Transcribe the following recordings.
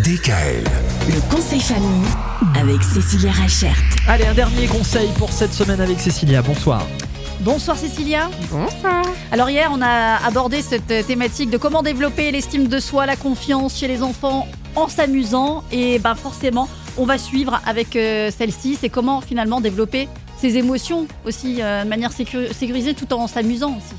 DKL. Le conseil famille avec Cécilia Rachert. Allez, un dernier conseil pour cette semaine avec Cécilia. Bonsoir. Bonsoir Cécilia. Bonsoir. Alors hier, on a abordé cette thématique de comment développer l'estime de soi, la confiance chez les enfants en s'amusant. Et ben forcément, on va suivre avec euh, celle-ci. C'est comment finalement développer ses émotions aussi euh, de manière sécu- sécurisée tout en s'amusant aussi.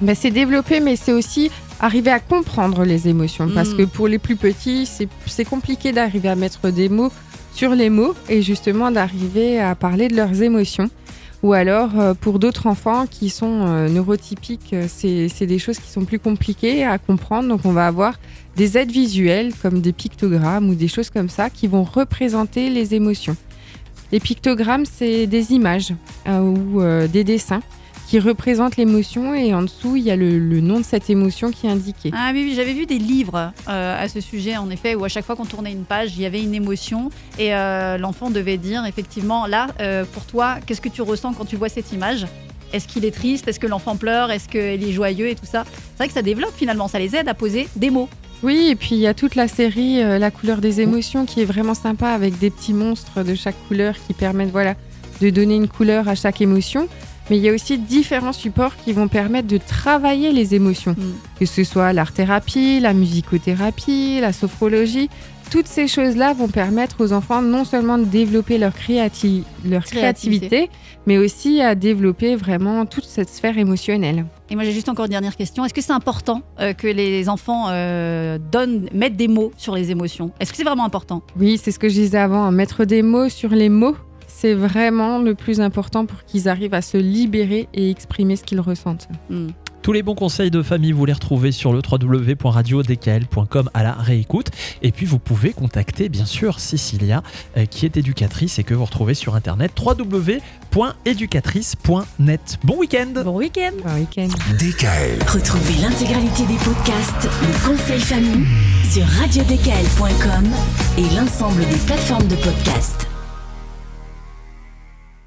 Bah, c'est développer, mais c'est aussi arriver à comprendre les émotions. Parce Mm. que pour les plus petits, c'est compliqué d'arriver à mettre des mots sur les mots et justement d'arriver à parler de leurs émotions. Ou alors, euh, pour d'autres enfants qui sont euh, neurotypiques, euh, c'est c'est des choses qui sont plus compliquées à comprendre. Donc, on va avoir des aides visuelles comme des pictogrammes ou des choses comme ça qui vont représenter les émotions. Les pictogrammes, c'est des images euh, ou des dessins qui représentent l'émotion et en dessous, il y a le, le nom de cette émotion qui est indiqué. Ah oui, oui j'avais vu des livres euh, à ce sujet, en effet, où à chaque fois qu'on tournait une page, il y avait une émotion et euh, l'enfant devait dire effectivement, là, euh, pour toi, qu'est-ce que tu ressens quand tu vois cette image? Est-ce qu'il est triste? Est-ce que l'enfant pleure? Est-ce qu'il est joyeux? Et tout ça C'est vrai que ça développe finalement, ça les aide à poser des mots. Oui, et puis il y a toute la série euh, La couleur des émotions qui est vraiment sympa avec des petits monstres de chaque couleur qui permettent voilà, de donner une couleur à chaque émotion. Mais il y a aussi différents supports qui vont permettre de travailler les émotions, Mm. que ce soit l'art-thérapie, la musicothérapie, la sophrologie. Toutes ces choses-là vont permettre aux enfants non seulement de développer leur, créati- leur Créativité. créativité, mais aussi à développer vraiment toute cette sphère émotionnelle. Et moi j'ai juste encore une dernière question. Est-ce que c'est important euh, que les enfants euh, donnent, mettent des mots sur les émotions? Est-ce que c'est vraiment important? Oui, c'est ce que je disais avant. hein. Mettre des mots sur les mots, c'est vraiment le plus important pour qu'ils arrivent à se libérer et exprimer ce qu'ils ressentent. Hmm. Tous les bons conseils de famille, vous les retrouvez sur le www.radiodkl.com à la réécoute. Et puis, vous pouvez contacter, bien sûr, Cécilia, euh, qui est éducatrice et que vous retrouvez sur internet www.éducatrice.net. Bon week-end Bon week-end Bon week-end. DKL. Retrouvez l'intégralité des podcasts Le conseil famille sur radiodkl.com et l'ensemble des plateformes de podcasts.